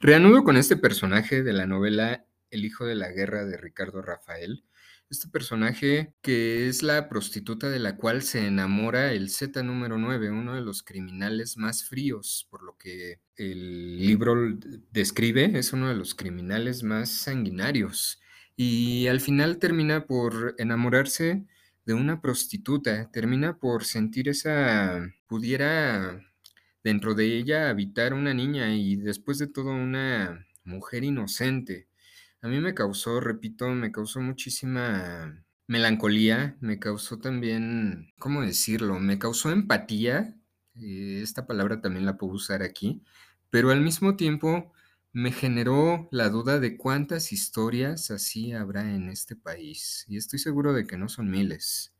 Reanudo con este personaje de la novela El hijo de la guerra de Ricardo Rafael. Este personaje que es la prostituta de la cual se enamora el Z número 9, uno de los criminales más fríos, por lo que el libro describe, es uno de los criminales más sanguinarios. Y al final termina por enamorarse de una prostituta, termina por sentir esa, pudiera dentro de ella habitar una niña y después de todo una mujer inocente. A mí me causó, repito, me causó muchísima melancolía, me causó también, ¿cómo decirlo? Me causó empatía, eh, esta palabra también la puedo usar aquí, pero al mismo tiempo me generó la duda de cuántas historias así habrá en este país. Y estoy seguro de que no son miles,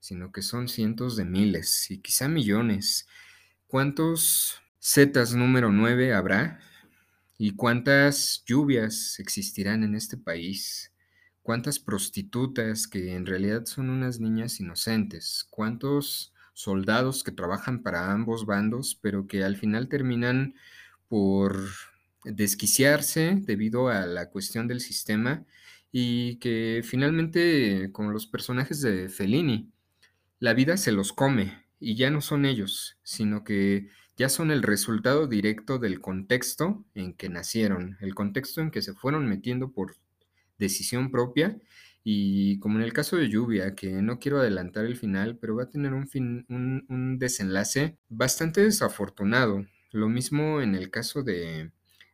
sino que son cientos de miles y quizá millones. ¿Cuántos Zetas número 9 habrá? ¿Y cuántas lluvias existirán en este país? ¿Cuántas prostitutas que en realidad son unas niñas inocentes? ¿Cuántos soldados que trabajan para ambos bandos, pero que al final terminan por desquiciarse debido a la cuestión del sistema y que finalmente, como los personajes de Fellini, la vida se los come y ya no son ellos, sino que ya son el resultado directo del contexto en que nacieron, el contexto en que se fueron metiendo por decisión propia y como en el caso de Lluvia, que no quiero adelantar el final, pero va a tener un, fin, un, desenlace bastante desafortunado. Lo mismo en el caso de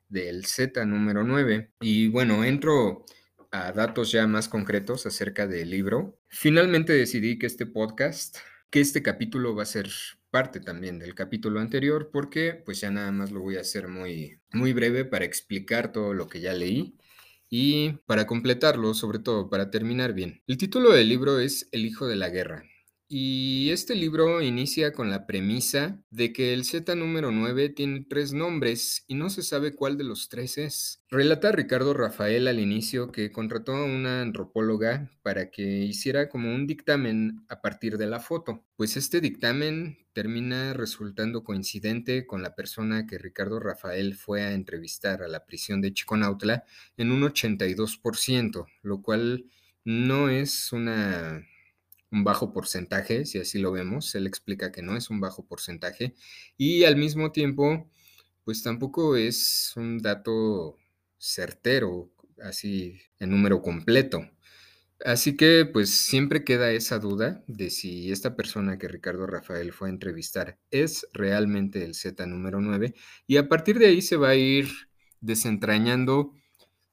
del Z número 9. Y bueno, entro a datos ya más concretos acerca del libro. Finalmente decidí que este podcast que este capítulo va a ser parte también del capítulo anterior porque pues ya nada más lo voy a hacer muy, muy breve para explicar todo lo que ya leí y para completarlo, sobre todo para terminar bien. El título del libro es El hijo de la guerra y este libro inicia con la premisa de que el Z número 9 tiene tres nombres y no se sabe cuál de los tres es. Relata Ricardo Rafael al inicio que contrató a una antropóloga para que hiciera como un dictamen a partir de la foto, pues este dictamen termina resultando coincidente con la persona que Ricardo Rafael fue a entrevistar a la prisión de Chiconautla en un 82%, lo cual no es una un bajo porcentaje, si así lo vemos. Él explica que no es un bajo porcentaje y al mismo tiempo, pues tampoco es un dato certero, así en número completo. Así que pues siempre queda esa duda de si esta persona que Ricardo Rafael fue a entrevistar es realmente el Z número 9 y a partir de ahí se va a ir desentrañando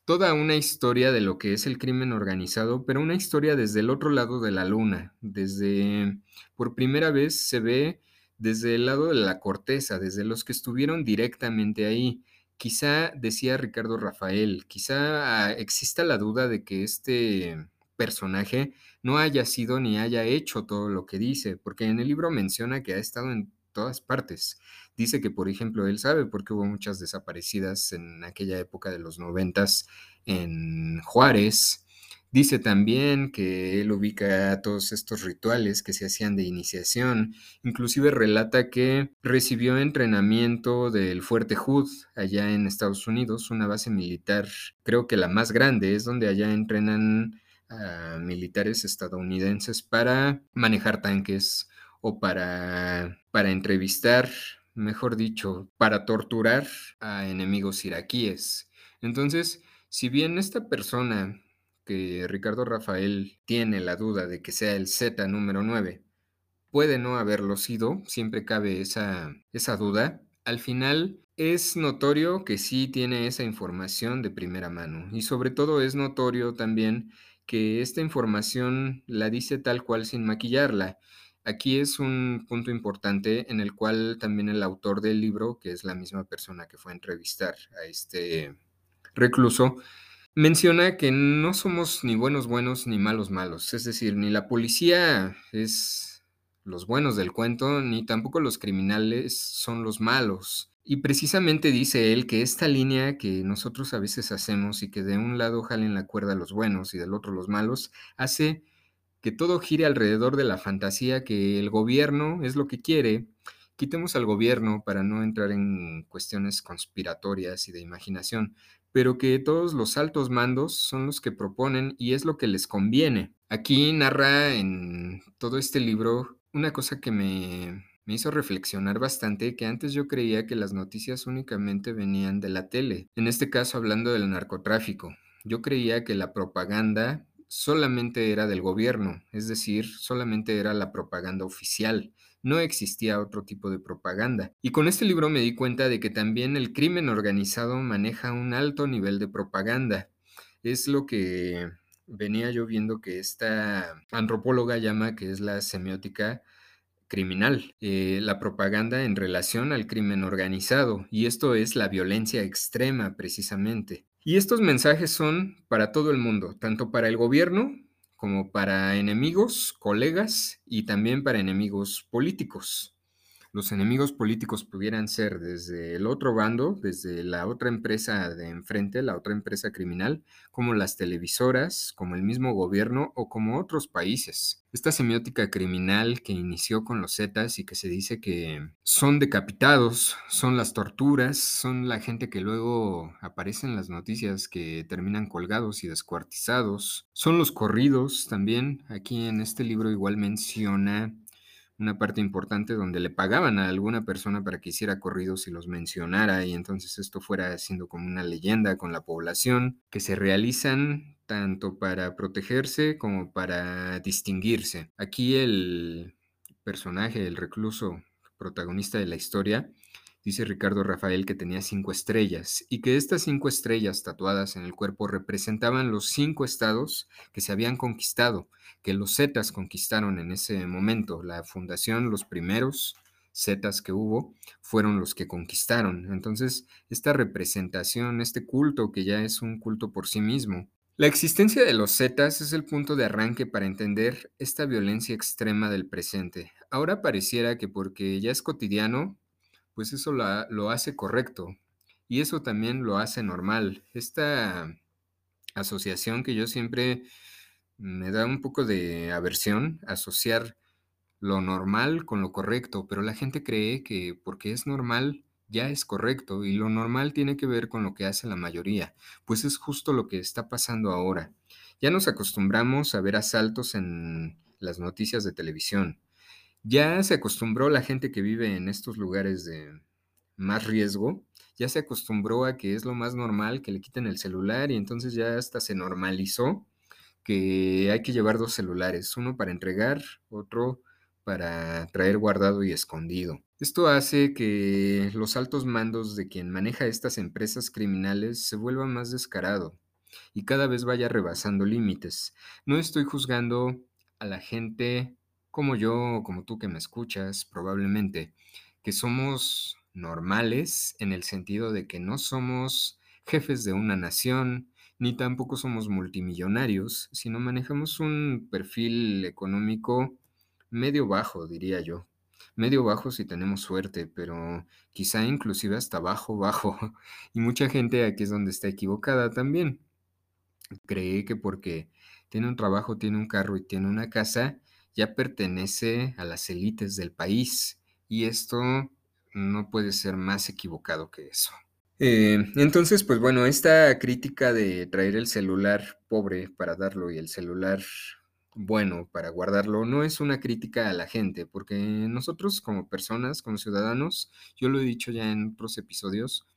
toda una historia de lo que es el crimen organizado, pero una historia desde el otro lado de la luna, desde, por primera vez se ve desde el lado de la corteza, desde los que estuvieron directamente ahí. Quizá, decía Ricardo Rafael, quizá ah, exista la duda de que este personaje no haya sido ni haya hecho todo lo que dice, porque en el libro menciona que ha estado en todas partes. Dice que, por ejemplo, él sabe porque hubo muchas desaparecidas en aquella época de los noventas en Juárez. Dice también que él ubica todos estos rituales que se hacían de iniciación. Inclusive relata que recibió entrenamiento del Fuerte Hood allá en Estados Unidos, una base militar, creo que la más grande, es donde allá entrenan a militares estadounidenses para manejar tanques o para, para entrevistar, mejor dicho, para torturar a enemigos iraquíes. Entonces, si bien esta persona que Ricardo Rafael tiene la duda de que sea el Z número 9, puede no haberlo sido, siempre cabe esa, esa duda, al final es notorio que sí tiene esa información de primera mano y sobre todo es notorio también que esta información la dice tal cual sin maquillarla Aquí es un punto importante en el cual también el autor del libro, que es la misma persona que fue a entrevistar a este recluso, menciona que no somos ni buenos buenos ni malos malos. Es decir, ni la policía es los buenos del cuento, ni tampoco los criminales son los malos. Y precisamente dice él que esta línea que nosotros a veces hacemos y que de un lado jalen la cuerda los buenos y del otro los malos, hace que todo gire alrededor de la fantasía que el gobierno es lo que quiere Quitemos al gobierno para no entrar en cuestiones conspiratorias y de imaginación, pero que todos los altos mandos son los que proponen y es lo que les conviene. Aquí narra en todo este libro una cosa que me, me hizo reflexionar bastante, que antes yo creía que las noticias únicamente venían de la tele, en este caso hablando del narcotráfico. Yo creía que la propaganda solamente era del gobierno, es decir, solamente era la propaganda oficial no existía otro tipo de propaganda. Y con este libro me di cuenta de que también el crimen organizado maneja un alto nivel de propaganda. Es lo que venía yo viendo que esta antropóloga llama que es la semiótica criminal, eh, la propaganda en relación al crimen organizado, y esto es la violencia extrema precisamente. Y estos mensajes son para todo el mundo, tanto para el gobierno como para enemigos, colegas y también para enemigos políticos los enemigos políticos pudieran ser desde el otro bando, desde la otra empresa de enfrente, la otra empresa criminal, como las televisoras, como el mismo gobierno o como otros países. Esta semiótica criminal que inició con los Zetas y que se dice que son decapitados, son las torturas, son la gente que luego aparece en las noticias que terminan colgados y descuartizados, son los corridos también. Aquí en este libro igual menciona una parte importante donde le pagaban a alguna persona para que hiciera corridos y los mencionara y entonces esto fuera siendo como una leyenda con la población que se realizan tanto para protegerse como para distinguirse. Aquí el personaje, el recluso protagonista de la historia, dice Ricardo Rafael que tenía cinco estrellas y que estas cinco estrellas tatuadas en el cuerpo representaban los cinco estados que se habían conquistado, que los Zetas conquistaron en ese momento. La fundación, los primeros Zetas que hubo, fueron los que conquistaron. Entonces, esta representación, este culto que ya es un culto por sí mismo, la existencia de los Zetas es el punto de arranque para entender esta violencia extrema del presente. Ahora pareciera que porque ya es cotidiano, pues eso lo hace correcto y eso también lo hace normal. Esta asociación que yo siempre me da un poco de aversión, asociar lo normal con lo correcto, pero la gente cree que porque es normal ya es correcto y lo normal tiene que ver con lo que hace la mayoría, pues es justo lo que está pasando ahora. Ya nos acostumbramos a ver asaltos en las noticias de televisión, ya se acostumbró la gente que vive en estos lugares de más riesgo, ya se acostumbró a que es lo más normal que le quiten el celular y entonces ya hasta se normalizó que hay que llevar dos celulares, uno para entregar, otro para traer guardado y escondido. Esto hace que los altos mandos de quien maneja estas empresas criminales se vuelvan más descarado y cada vez vaya rebasando límites. No estoy juzgando a la gente como yo, como tú que me escuchas, probablemente, que somos normales en el sentido de que no somos jefes de una nación, ni tampoco somos multimillonarios, sino manejamos un perfil económico medio bajo, diría yo. Medio bajo si tenemos suerte, pero quizá inclusive hasta bajo, bajo. Y mucha gente aquí es donde está equivocada también. Cree que porque tiene un trabajo, tiene un carro y tiene una casa, ya pertenece a las élites del país y esto no puede ser más equivocado que eso. Eh, entonces, pues bueno, esta crítica de traer el celular pobre para darlo y el celular bueno para guardarlo no es una crítica a la gente, porque nosotros como personas, como ciudadanos, yo lo he dicho ya en otros episodios,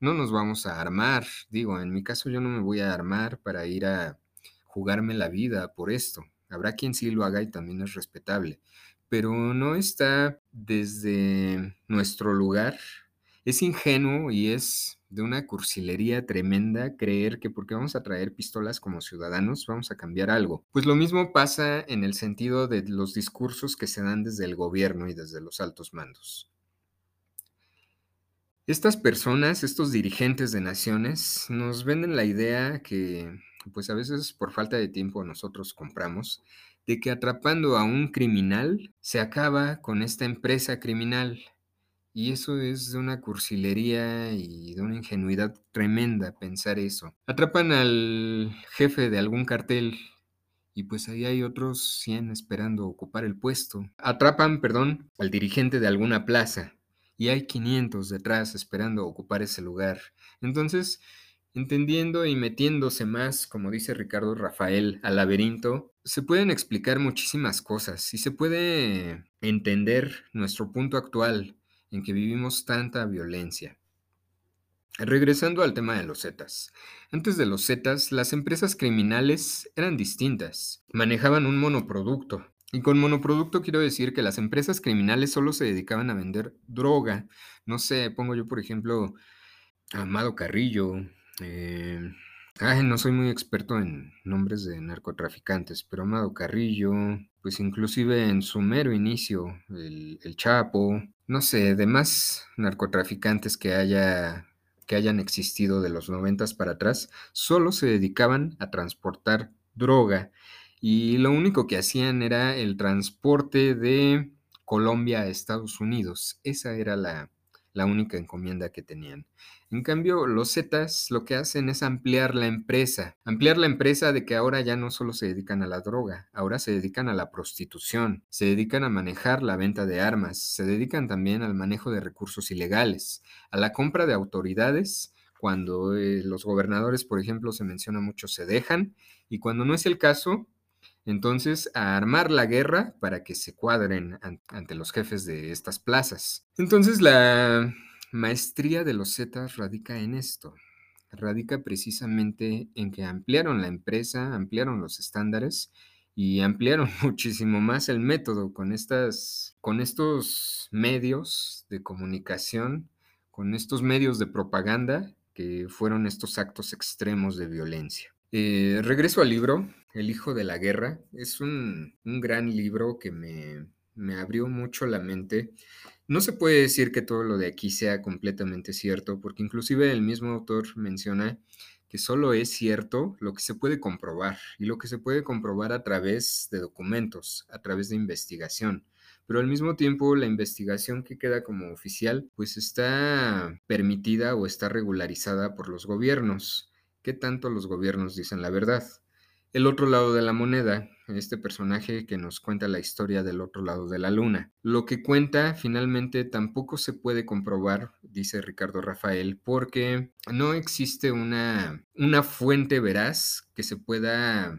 no nos vamos a armar. Digo, en mi caso yo no me voy a armar para ir a jugarme la vida por esto. Habrá quien sí lo haga y también es respetable, pero no está desde nuestro lugar. Es ingenuo y es de una cursilería tremenda creer que porque vamos a traer pistolas como ciudadanos vamos a cambiar algo. Pues lo mismo pasa en el sentido de los discursos que se dan desde el gobierno y desde los altos mandos. Estas personas, estos dirigentes de naciones, nos venden la idea que pues a veces por falta de tiempo nosotros compramos, de que atrapando a un criminal se acaba con esta empresa criminal. Y eso es de una cursilería y de una ingenuidad tremenda pensar eso. Atrapan al jefe de algún cartel y pues ahí hay otros 100 esperando ocupar el puesto. Atrapan, perdón, al dirigente de alguna plaza y hay 500 detrás esperando ocupar ese lugar. Entonces, entendiendo y metiéndose más, como dice Ricardo Rafael, al laberinto, se pueden explicar muchísimas cosas y se puede entender nuestro punto actual en que vivimos tanta violencia. Regresando al tema de los Zetas. Antes de los Zetas, las empresas criminales eran distintas. Manejaban un monoproducto. Y con monoproducto quiero decir que las empresas criminales solo se dedicaban a vender droga. No sé, pongo yo por ejemplo a Amado Carrillo. Eh, ay, no soy muy experto en nombres de narcotraficantes, pero Amado Carrillo, pues inclusive en su mero inicio, el, el Chapo, no sé, demás narcotraficantes que haya que hayan existido de los noventas para atrás, solo se dedicaban a transportar droga y lo único que hacían era el transporte de Colombia a Estados Unidos. Esa era la, única encomienda que tenían. En cambio, los Zetas lo que hacen es ampliar la empresa. Ampliar la empresa de que ahora ya no solo se dedican a la droga, ahora se dedican a la prostitución, se dedican a manejar la venta de armas, se dedican también al manejo de recursos ilegales, a la compra de autoridades. Cuando eh, los gobernadores, por ejemplo, se menciona mucho, se dejan, y cuando no es el caso, entonces a armar la guerra para que se cuadren ante los jefes de estas plazas. Entonces la maestría de los Zetas radica en esto, radica precisamente en que ampliaron la empresa, ampliaron los estándares y ampliaron muchísimo más el método con, estas, con estos medios de comunicación, con estos medios de propaganda que fueron estos actos extremos de violencia. Eh, regreso al libro, El Hijo de la Guerra. Es un, gran libro que me, me, abrió mucho la mente. No se puede decir que todo lo de aquí sea completamente cierto, porque inclusive el mismo autor menciona que solo es cierto lo que se puede comprobar y lo que se puede comprobar a través de documentos, a través de investigación. Pero al mismo tiempo la investigación que queda como oficial pues está permitida o está regularizada por los gobiernos qué tanto los gobiernos dicen la verdad. El otro lado de la moneda, este personaje que nos cuenta la historia del otro lado de la luna. Lo que cuenta finalmente tampoco se puede comprobar, dice Ricardo Rafael, porque no existe una, una fuente veraz que se pueda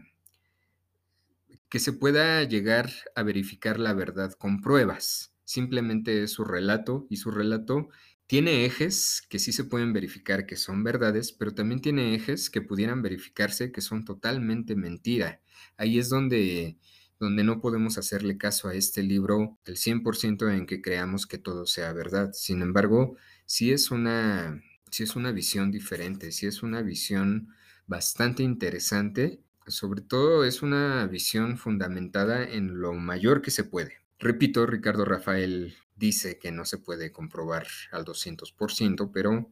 que se pueda llegar a verificar la verdad con pruebas. Simplemente es su relato y su relato tiene ejes que sí se pueden verificar que son verdades, pero también tiene ejes que pudieran verificarse que son totalmente mentira. Ahí es donde, donde no podemos hacerle caso a este libro el 100% en que creamos que todo sea verdad. Sin embargo, sí es una, sí es una visión diferente, sí es una visión bastante interesante. Sobre todo es una visión fundamentada en lo mayor que se puede. Repito, Ricardo Rafael dice que no se puede comprobar al 200%, pero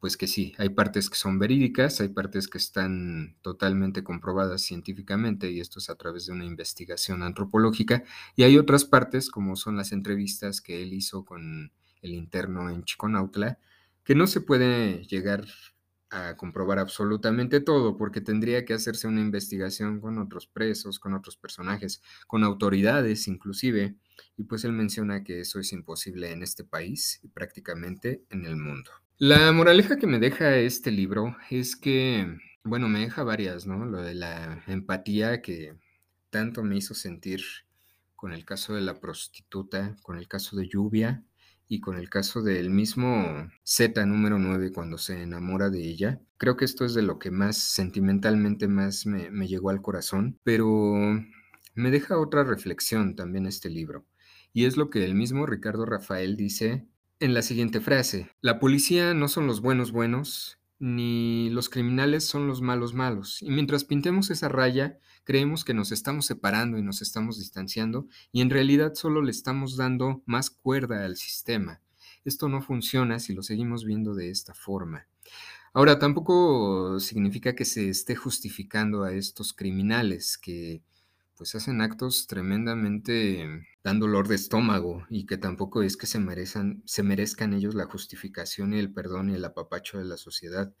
pues que sí, hay partes que son verídicas, hay partes que están totalmente comprobadas científicamente y esto es a través de una investigación antropológica y hay otras partes como son las entrevistas que él hizo con el interno en Chiconautla que no se puede llegar a comprobar absolutamente todo porque tendría que hacerse una investigación con otros presos, con otros personajes, con autoridades inclusive y pues él menciona que eso es imposible en este país y prácticamente en el mundo. La moraleja que me deja este libro es que, bueno, me deja varias, ¿no? Lo de la empatía que tanto me hizo sentir con el caso de la prostituta, con el caso de Lluvia y con el caso del mismo Z número 9 cuando se enamora de ella. Creo que esto es de lo que más sentimentalmente más me, me llegó al corazón, pero me deja otra reflexión también este libro, y es lo que el mismo Ricardo Rafael dice en la siguiente frase. La policía no son los buenos buenos, ni los criminales son los malos malos, y mientras pintemos esa raya, creemos que nos estamos separando y nos estamos distanciando, y en realidad solo le estamos dando más cuerda al sistema. Esto no funciona si lo seguimos viendo de esta forma. Ahora, tampoco significa que se esté justificando a estos criminales que pues hacen actos tremendamente dan dolor de estómago y que tampoco es que se merezcan, se merezcan ellos la justificación y el perdón y el apapacho de la sociedad,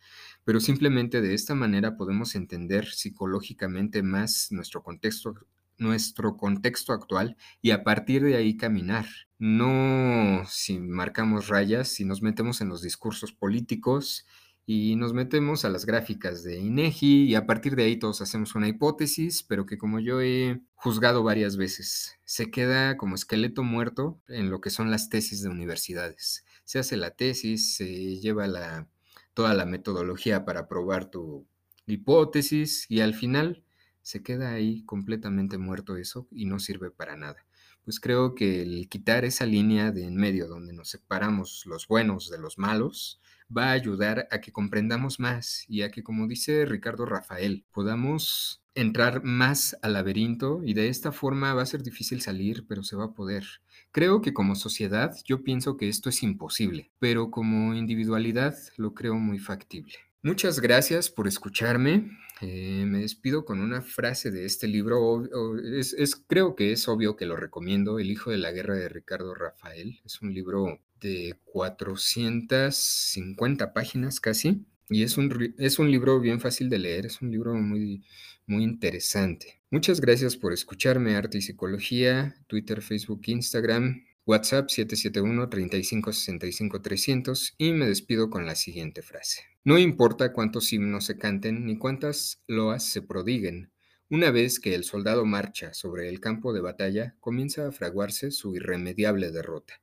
pero simplemente de esta manera podemos entender psicológicamente más nuestro contexto nuestro contexto actual y a partir de ahí caminar. No si marcamos rayas, si nos metemos en los discursos políticos y nos metemos a las gráficas de INEGI y a partir de ahí todos hacemos una hipótesis, pero que como yo he juzgado varias veces, se queda como esqueleto muerto en lo que son las tesis de universidades. Se hace la tesis, se lleva la, toda la metodología para probar tu hipótesis y al final se queda ahí completamente muerto eso y no sirve para nada. Pues creo que el quitar esa línea de en medio donde nos separamos los buenos de los malos, va a ayudar a que comprendamos más y a que, como dice Ricardo Rafael, podamos entrar más al laberinto y de esta forma va a ser difícil salir, pero se va a poder. Creo que como sociedad yo pienso que esto es imposible, pero como individualidad lo creo muy factible. Muchas gracias por escucharme. Eh, me despido con una frase de este libro. es, creo que es obvio que lo recomiendo. El Hijo de la Guerra de Ricardo Rafael. Es un libro de 450 páginas casi. Y es un, es un libro bien fácil de leer, es un libro muy, muy interesante. Muchas gracias por escucharme, Arte y Psicología, Twitter, Facebook, Instagram, WhatsApp 771-3565-300 y me despido con la siguiente frase. No importa cuántos himnos se canten ni cuántas loas se prodiguen, una vez que el soldado marcha sobre el campo de batalla, comienza a fraguarse su irremediable derrota.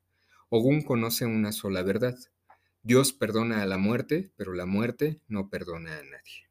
Ogún conoce una sola verdad. Dios perdona a la muerte, pero la muerte no perdona a nadie.